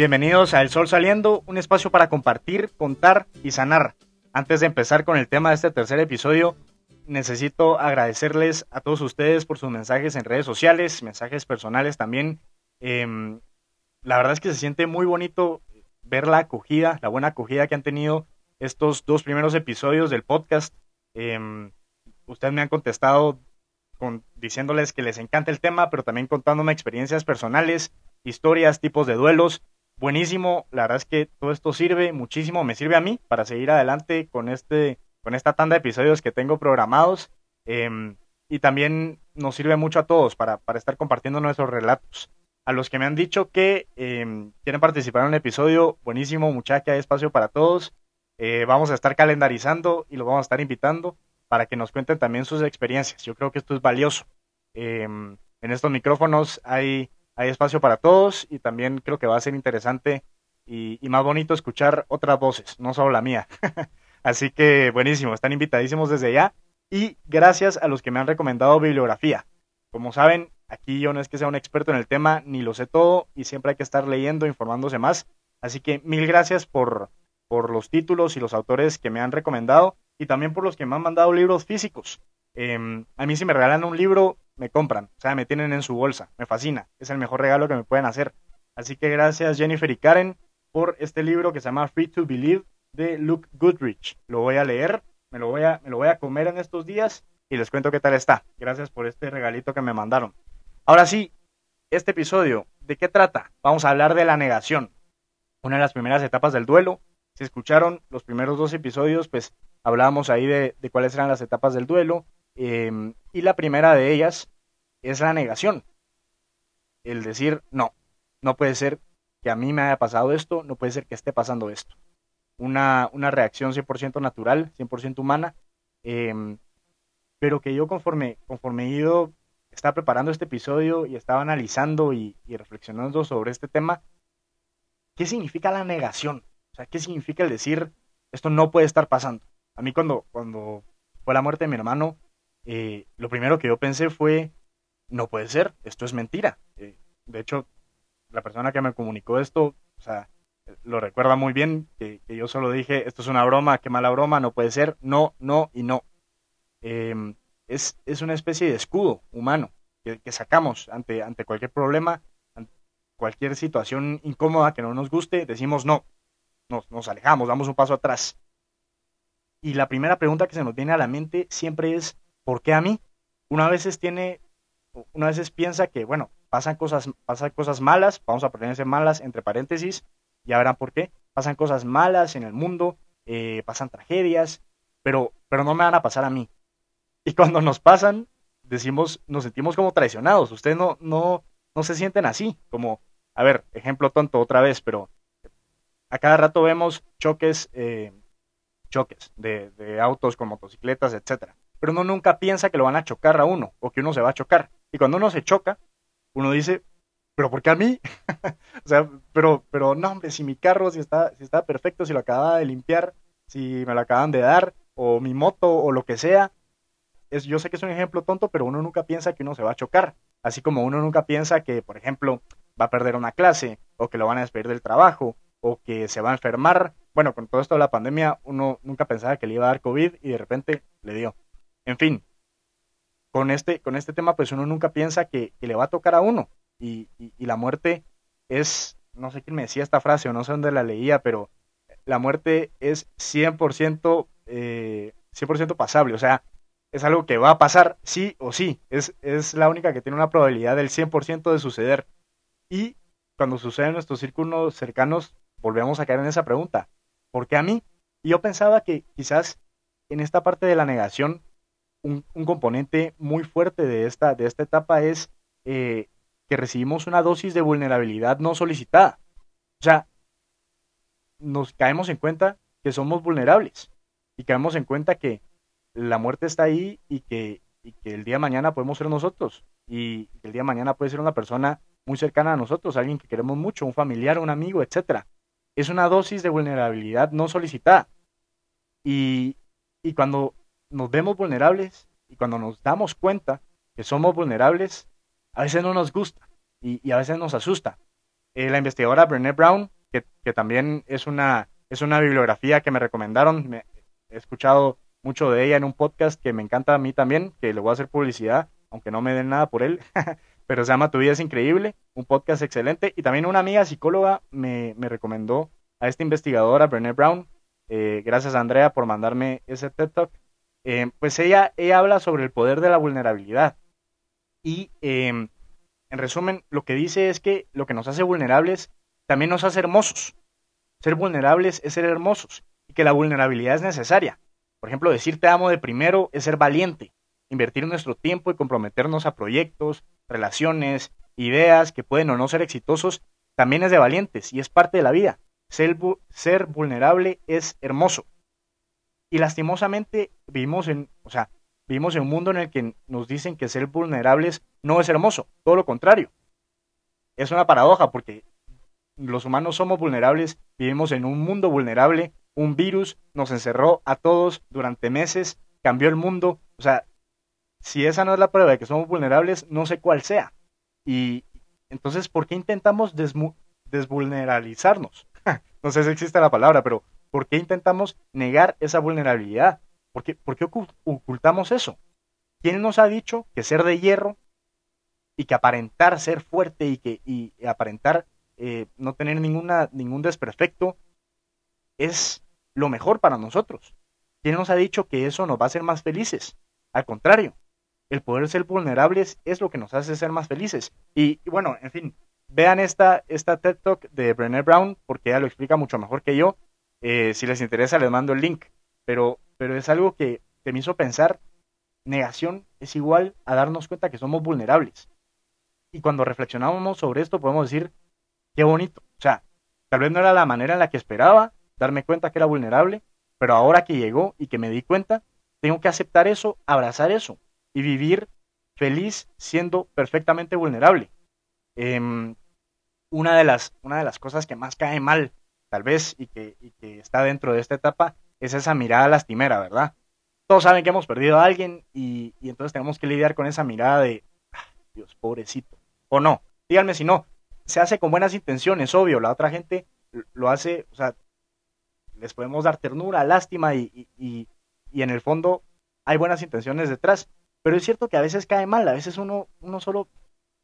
Bienvenidos a El Sol Saliendo, un espacio para compartir, contar y sanar. Antes de empezar con el tema de este tercer episodio, necesito agradecerles a todos ustedes por sus mensajes en redes sociales, mensajes personales también. Em, la verdad es que se siente muy bonito ver la acogida, la buena acogida que han tenido estos dos primeros episodios del podcast. Em, ustedes me han contestado con, diciéndoles que les encanta el tema, pero también contándome experiencias personales, historias, tipos de duelos buenísimo. La verdad es que todo esto sirve muchísimo, me sirve a mí para seguir adelante con, este, con esta tanda de episodios que tengo programados. Em, y también nos sirve mucho a todos para, para, estar compartiendo nuestros relatos. A los que me han dicho que em, quieren participar en un episodio, buenísimo, mucha que hay espacio para todos. Eh, vamos a estar calendarizando y los vamos a estar invitando para que nos cuenten también sus experiencias. Yo creo que esto es valioso. Em, en estos micrófonos hay hay espacio para todos y también creo que va a ser interesante y, más bonito escuchar otras voces, no solo la mía. Así que buenísimo, están invitadísimos desde ya y gracias a los que me han recomendado bibliografía. Como saben, aquí yo no es que sea un experto en el tema, ni lo sé todo y siempre hay que estar leyendo, informándose más. Así que mil gracias por, por los títulos y los autores que me han recomendado y también por los que me han mandado libros físicos. Em, a mí si me regalan un libro, me compran, o sea, me tienen en su bolsa, me fascina, es el mejor regalo que me pueden hacer. Así que gracias Jennifer y Karen por este libro que se llama Free to Believe de Luke Goodrich. Lo voy a leer, me lo voy a, me lo voy a comer en estos días y les cuento qué tal está. Gracias por este regalito que me mandaron. Ahora sí, este episodio, ¿de qué trata? Vamos a hablar de la negación, una de las primeras etapas del duelo. Si escucharon los primeros dos episodios, pues hablábamos ahí de, cuáles eran las etapas del duelo, Em, y la primera de ellas es la negación. El decir, no, no puede ser que a mí me haya pasado esto, no puede ser que esté pasando esto. Una, una reacción 100% natural, 100% humana, em, pero que yo conforme, conforme he ido, estaba preparando este episodio y estaba analizando y, y reflexionando sobre este tema, ¿qué significa la negación? O sea, ¿qué significa el decir, esto no puede estar pasando? A mí cuando, cuando fue la muerte de mi hermano, eh, lo primero que yo pensé fue, no puede ser, esto es mentira. Eh, de hecho, la persona que me comunicó esto, o sea, lo recuerda muy bien, que, yo solo dije, esto es una broma, qué mala broma, no puede ser, no, no y no. Em, es, es, una especie de escudo humano que, sacamos ante, ante cualquier problema, cualquier situación incómoda que no nos guste, decimos no, nos, nos alejamos, damos un paso atrás. Y la primera pregunta que se nos viene a la mente siempre es, ¿por qué a mí? Una vez tiene, una veces piensa que, bueno, pasan cosas, pasan cosas malas, vamos a ponerse malas entre paréntesis, ya verán por qué, pasan cosas malas en el mundo, eh, pasan tragedias, pero, pero no me van a pasar a mí. Y cuando nos pasan, decimos, nos sentimos como traicionados. Ustedes no, no, no se sienten así, como, a ver, ejemplo tonto otra vez, pero a cada rato vemos choques, eh, choques de, de, autos con motocicletas, etcétera pero uno nunca piensa que lo van a chocar a uno o que uno se va a chocar. Y cuando uno se choca, uno dice, pero ¿por qué a mí? o sea, pero, pero no, hombre, si mi carro, si está, si está perfecto, si lo acababa de limpiar, si me lo acaban de dar, o mi moto, o lo que sea. Es, yo sé que es un ejemplo tonto, pero uno nunca piensa que uno se va a chocar. Así como uno nunca piensa que, por ejemplo, va a perder una clase, o que lo van a despedir del trabajo, o que se va a enfermar. Bueno, con todo esto de la pandemia, uno nunca pensaba que le iba a dar COVID y de repente le dio. En fin, con este, con este tema, pues uno nunca piensa que, le va a tocar a uno. Y, la muerte es, no sé quién me decía esta frase o no sé dónde la leía, pero la muerte es 100%, eh, 100 pasable. O sea, es algo que va a pasar sí o sí. Es, es la única que tiene una probabilidad del 100% de suceder. Y cuando sucede en nuestros círculos cercanos, volvemos a caer en esa pregunta. ¿Por qué a mí? Yo pensaba que quizás en esta parte de la negación un, componente muy fuerte de esta, de esta etapa es eh, que recibimos una dosis de vulnerabilidad no solicitada. O sea, nos caemos en cuenta que somos vulnerables y caemos en cuenta que la muerte está ahí y que, y que el día de mañana podemos ser nosotros y que el día de mañana puede ser una persona muy cercana a nosotros, alguien que queremos mucho, un familiar, un amigo, etcétera. Es una dosis de vulnerabilidad no solicitada. Y, y cuando nos vemos vulnerables y cuando nos damos cuenta que somos vulnerables, a veces no nos gusta y, a veces nos asusta. Eh, la investigadora Brené Brown, que, también es una, es una bibliografía que me recomendaron, me, he escuchado mucho de ella en un podcast que me encanta a mí también, que le voy a hacer publicidad, aunque no me den nada por él, pero se llama Tu vida es increíble, un podcast excelente. Y también una amiga psicóloga me, recomendó a esta investigadora, Brené Brown. Eh, gracias Andrea por mandarme ese TED Talk. Eh, pues ella, ella habla sobre el poder de la vulnerabilidad. Y em, en resumen, lo que dice es que lo que nos hace vulnerables también nos hace hermosos. Ser vulnerables es ser hermosos y que la vulnerabilidad es necesaria. Por ejemplo, decir te amo de primero es ser valiente, invertir nuestro tiempo y comprometernos a proyectos, relaciones, ideas que pueden o no ser exitosos, también es de valientes y es parte de la vida. Ser, vulnerable es hermoso. Y lastimosamente vivimos en, o sea, vivimos en un mundo en el que nos dicen que ser vulnerables no es hermoso, todo lo contrario. Es una paradoja porque los humanos somos vulnerables, vivimos en un mundo vulnerable un virus nos encerró a todos durante meses, cambió el mundo. O sea, si esa no es la prueba de que somos vulnerables, no sé cuál sea. Y entonces, ¿por qué intentamos desvulneralizarnos? no sé si existe la palabra, pero ¿por qué intentamos negar esa vulnerabilidad? ¿Por qué, ocultamos eso? ¿Quién nos ha dicho que ser de hierro y que aparentar ser fuerte y que y aparentar eh, no tener ninguna, ningún desperfecto es lo mejor para nosotros. ¿Quién nos ha dicho que eso nos va a hacer más felices? Al contrario, el poder ser vulnerables es lo que nos hace ser más felices. Y, bueno, en fin, vean esta, esta TED Talk de Brené Brown porque ella lo explica mucho mejor que yo. Eh, si les interesa, les mando el link. Pero, pero es algo que, que me hizo pensar, negación es igual a darnos cuenta que somos vulnerables. Y cuando reflexionamos sobre esto podemos decir, qué bonito. O sea, tal vez no era la manera en la que esperaba, darme cuenta que era vulnerable, pero ahora que llegó y que me di cuenta, tengo que aceptar eso, abrazar eso y vivir feliz siendo perfectamente vulnerable. Em, una, de las, una de las cosas que más cae mal, tal vez, y que, está dentro de esta etapa, es esa mirada lastimera, ¿verdad? Todos saben que hemos perdido a alguien y, entonces tenemos que lidiar con esa mirada de, ah, Dios, pobrecito. O no, díganme si no, se hace con buenas intenciones, obvio, la otra gente lo hace, o sea, les podemos dar ternura, lástima y, en el fondo hay buenas intenciones detrás. Pero es cierto que a veces cae mal, a veces uno, uno solo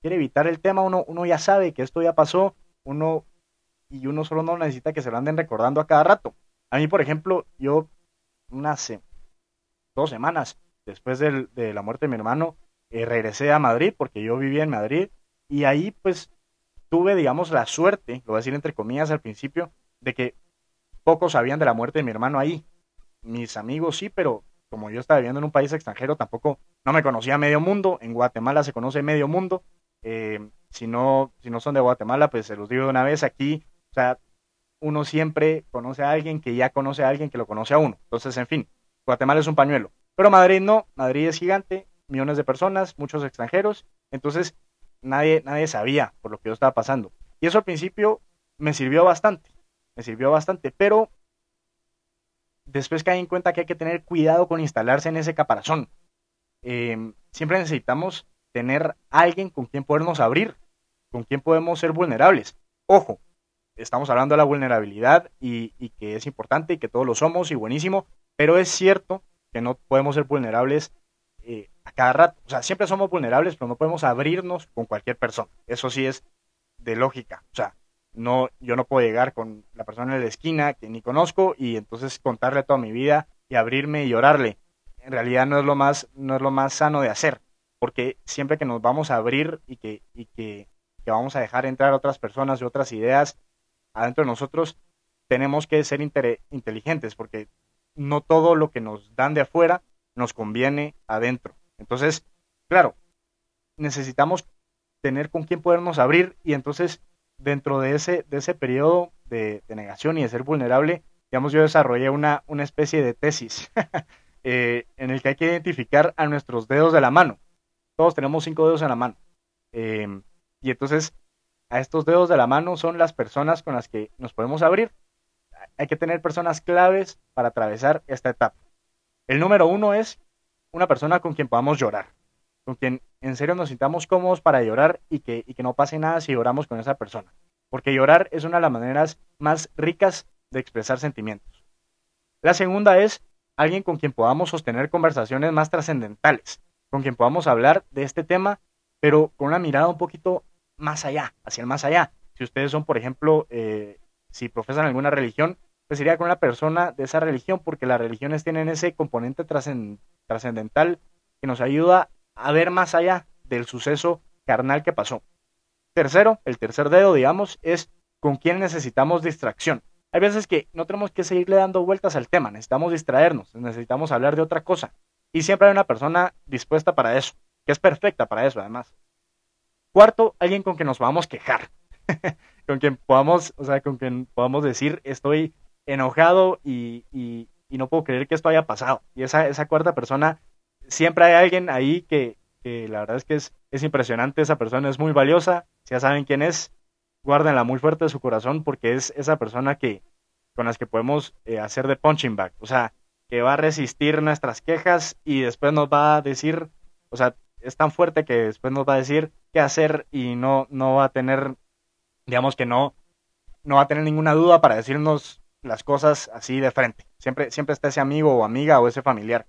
quiere evitar el tema, uno, uno ya sabe que esto ya pasó, uno y uno solo no necesita que se lo anden recordando a cada rato. A mí, por ejemplo, yo unas dos semanas después de la muerte de mi hermano, eh, regresé a Madrid porque yo vivía en Madrid y ahí pues tuve, digamos, la suerte, lo voy a decir entre comillas al principio, de que pocos sabían de la muerte de mi hermano ahí. Mis amigos sí, pero como yo estaba viviendo en un país extranjero, tampoco no me conocía medio mundo. En Guatemala se conoce medio mundo. Eh, si, no, si no son de Guatemala, pues se los digo de una vez aquí. O sea, uno siempre conoce a alguien que ya conoce a alguien que lo conoce a uno. Entonces, en fin, Guatemala es un pañuelo. Pero Madrid no, Madrid es gigante, millones de personas, muchos extranjeros. Entonces, nadie, nadie sabía por lo que yo estaba pasando. Y eso al principio me sirvió bastante me sirvió bastante, pero después caí en cuenta que hay que tener cuidado con instalarse en ese caparazón. Em, siempre necesitamos tener alguien con quien podernos abrir, con quien podemos ser vulnerables. Ojo, estamos hablando de la vulnerabilidad y, que es importante y que todos lo somos y buenísimo, pero es cierto que no podemos ser vulnerables eh, a cada rato. O sea, siempre somos vulnerables, pero no podemos abrirnos con cualquier persona. Eso sí es de lógica. O sea, no, yo no puedo llegar con la persona en la esquina que ni conozco y entonces contarle toda mi vida y abrirme y llorarle. En realidad no es lo más, no es lo más sano de hacer, porque siempre que nos vamos a abrir y que, y que, vamos a dejar entrar otras personas y otras ideas adentro de nosotros, tenemos que ser inteligentes, porque no todo lo que nos dan de afuera nos conviene adentro. Entonces, claro, necesitamos tener con quién podernos abrir y entonces dentro de ese, de ese periodo de, negación y de ser vulnerable, digamos, yo desarrollé una, una especie de tesis eh, en el que hay que identificar a nuestros dedos de la mano. Todos tenemos cinco dedos en la mano. Em, y entonces, a estos dedos de la mano son las personas con las que nos podemos abrir. Hay que tener personas claves para atravesar esta etapa. El número uno es una persona con quien podamos llorar. Con quien en serio nos sintamos cómodos para llorar y que, y que no pase nada si lloramos con esa persona. Porque llorar es una de las maneras más ricas de expresar sentimientos. La segunda es alguien con quien podamos sostener conversaciones más trascendentales, con quien podamos hablar de este tema, pero con una mirada un poquito más allá, hacia el más allá. Si ustedes son, por ejemplo, eh, si profesan alguna religión, pues sería con una persona de esa religión, porque las religiones tienen ese componente trascendental que nos ayuda a ver más allá del suceso carnal que pasó. Tercero, el tercer dedo, digamos, es con quién necesitamos distracción. Hay veces que no tenemos que seguirle dando vueltas al tema, necesitamos distraernos, necesitamos hablar de otra cosa. Y siempre hay una persona dispuesta para eso, que es perfecta para eso, además. Cuarto, alguien con quien nos podamos quejar, con quien podamos, o sea, con quien podamos decir estoy enojado y, y, no puedo creer que esto haya pasado. Y esa, esa cuarta persona, siempre hay alguien ahí que, la verdad es que es, es impresionante, esa persona es muy valiosa, si ya saben quién es, guárdenla muy fuerte de su corazón porque es esa persona que con las que podemos eh, hacer de punching bag, o sea, que va a resistir nuestras quejas y después nos va a decir, o sea, es tan fuerte que después nos va a decir qué hacer y no, no va a tener, digamos que no, no va a tener ninguna duda para decirnos las cosas así de frente. Siempre, siempre está ese amigo o amiga o ese familiar.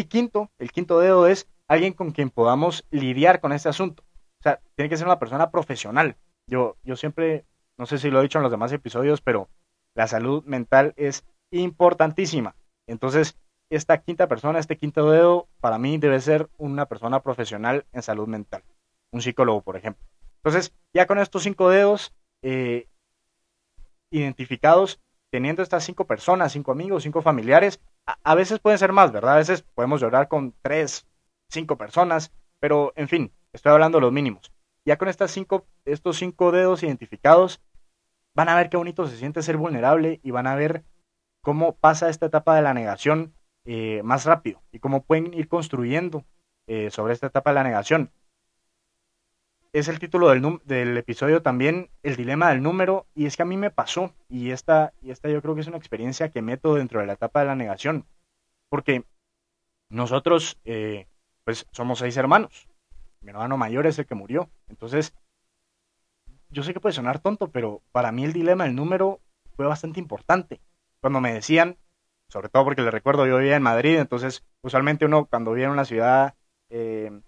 Y quinto, el quinto dedo es alguien con quien podamos lidiar con este asunto. O sea, tiene que ser una persona profesional. Yo, yo siempre, no sé si lo he dicho en los demás episodios, pero la salud mental es importantísima. Entonces, esta quinta persona, este quinto dedo, para mí debe ser una persona profesional en salud mental. Un psicólogo, por ejemplo. Entonces, ya con estos cinco dedos eh, identificados, teniendo estas cinco personas, cinco amigos, cinco familiares, a, veces pueden ser más, ¿verdad? A veces podemos llorar con tres, cinco personas, pero en fin, estoy hablando de los mínimos. Ya con estas cinco, estos cinco dedos identificados, van a ver qué bonito se siente ser vulnerable y van a ver cómo pasa esta etapa de la negación eh, más rápido y cómo pueden ir construyendo eh, sobre esta etapa de la negación es el título del, del, episodio también, el dilema del número, y es que a mí me pasó, y esta, y esta yo creo que es una experiencia que meto dentro de la etapa de la negación, porque nosotros, eh, pues somos seis hermanos, mi hermano mayor es el que murió, entonces, yo sé que puede sonar tonto, pero para mí el dilema del número fue bastante importante. Cuando me decían, sobre todo porque les recuerdo, yo vivía en Madrid, entonces usualmente uno cuando vive en una ciudad eh,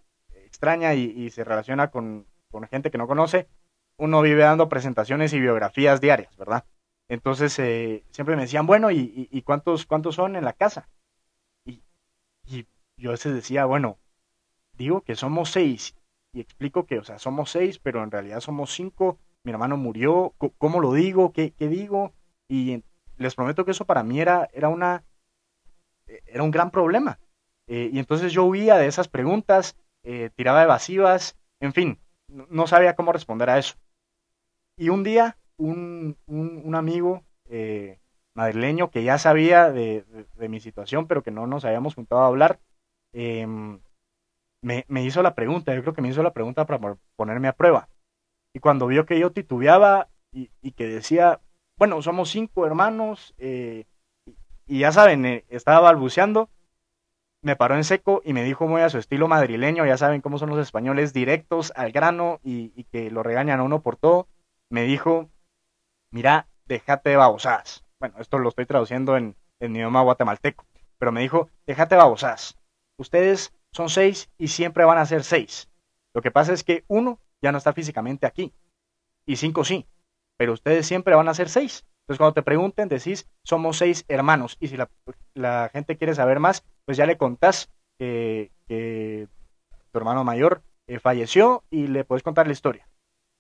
extraña y, se relaciona con, con gente que no conoce, uno vive dando presentaciones y biografías diarias, ¿verdad? Entonces eh, siempre me decían, bueno, ¿y, cuántos, cuántos son en la casa? Y, yo a veces decía, bueno, digo que somos seis y explico que, o sea, somos seis, pero en realidad somos cinco. Mi hermano murió, ¿cómo lo digo? ¿Qué, digo? Y les prometo que eso para mí era, era una, era un gran problema. Eh, y entonces yo huía de esas preguntas, eh, tiraba evasivas, en fin, no sabía cómo responder a eso. Y un día, un, un, amigo eh, madrileño que ya sabía de, mi situación, pero que no nos habíamos juntado a hablar, em, me, me, hizo la pregunta, yo creo que me hizo la pregunta para ponerme a prueba. Y cuando vio que yo titubeaba y, y que decía, bueno, somos cinco hermanos, eh, y, ya saben, eh, estaba balbuceando, me paró en seco y me dijo muy a su estilo madrileño, ya saben cómo son los españoles, directos al grano y, que lo regañan a uno por todo. Me dijo, mira, déjate de babosadas. Bueno, esto lo estoy traduciendo en, en idioma guatemalteco, pero me dijo, déjate de babosadas. Ustedes son seis y siempre van a ser seis. Lo que pasa es que uno ya no está físicamente aquí y cinco sí, pero ustedes siempre van a ser seis. Entonces, cuando te pregunten, decís, somos seis hermanos. Y si la, gente quiere saber más, pues ya le contás que, tu hermano mayor eh, falleció y le puedes contar la historia.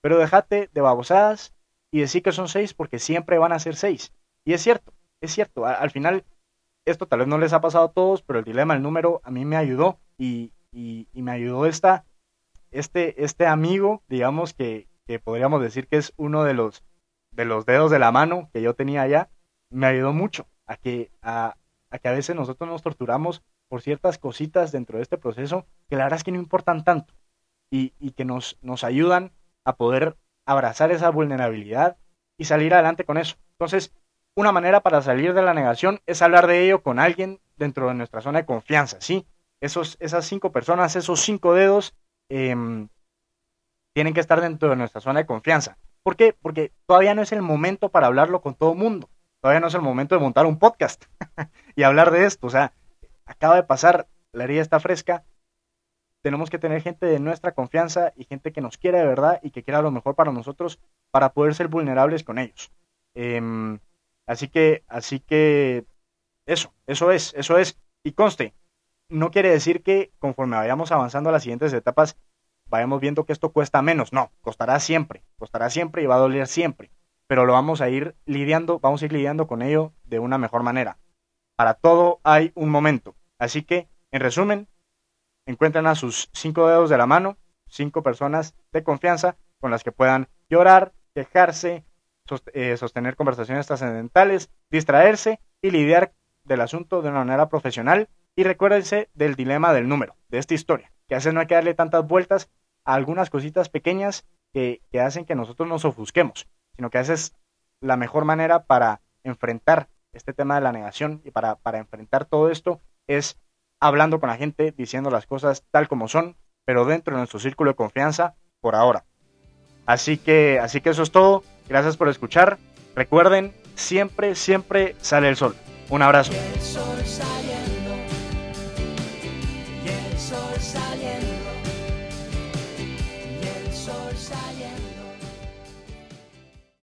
Pero déjate de babosadas y decir que son seis porque siempre van a ser seis. Y es cierto, es cierto. al final, esto tal vez no les ha pasado a todos, pero el dilema del número a mí me ayudó y, me ayudó esta, este, este amigo, digamos que, que podríamos decir que es uno de los de los dedos de la mano que yo tenía allá, me ayudó mucho a que que a veces nosotros nos torturamos por ciertas cositas dentro de este proceso que la verdad es que no importan tanto y, y que nos, nos ayudan a poder abrazar esa vulnerabilidad y salir adelante con eso. Entonces, una manera para salir de la negación es hablar de ello con alguien dentro de nuestra zona de confianza, ¿sí? esos, esas cinco personas, esos cinco dedos, em, tienen que estar dentro de nuestra zona de confianza. ¿Por qué? Porque todavía no es el momento para hablarlo con todo el mundo. Todavía no es el momento de montar un podcast y hablar de esto. O sea, acaba de pasar, la herida está fresca. Tenemos que tener gente de nuestra confianza y gente que nos quiera de verdad y que quiera lo mejor para nosotros para poder ser vulnerables con ellos. Em, así que, así que, eso, eso es, eso es. Y conste, no quiere decir que conforme vayamos avanzando a las siguientes etapas, vayamos viendo que esto cuesta menos. No, costará siempre, costará siempre y va a doler siempre. Pero lo vamos a ir lidiando, vamos a ir lidiando con ello de una mejor manera. Para todo hay un momento. Así que, en resumen, encuentren a sus cinco dedos de la mano, cinco personas de confianza con las que puedan llorar, quejarse, eh, sostener conversaciones trascendentales, distraerse y lidiar del asunto de una manera profesional. Y recuérdense del dilema del número, de esta historia, que a veces no hay que darle tantas vueltas algunas cositas pequeñas que, hacen que nosotros nos ofusquemos, sino que a veces la mejor manera para enfrentar este tema de la negación y para, para enfrentar todo esto es hablando con la gente, diciendo las cosas tal como son, pero dentro de nuestro círculo de confianza por ahora. Así que, así que eso es todo. Gracias por escuchar. Recuerden, siempre, siempre sale el sol. Un abrazo.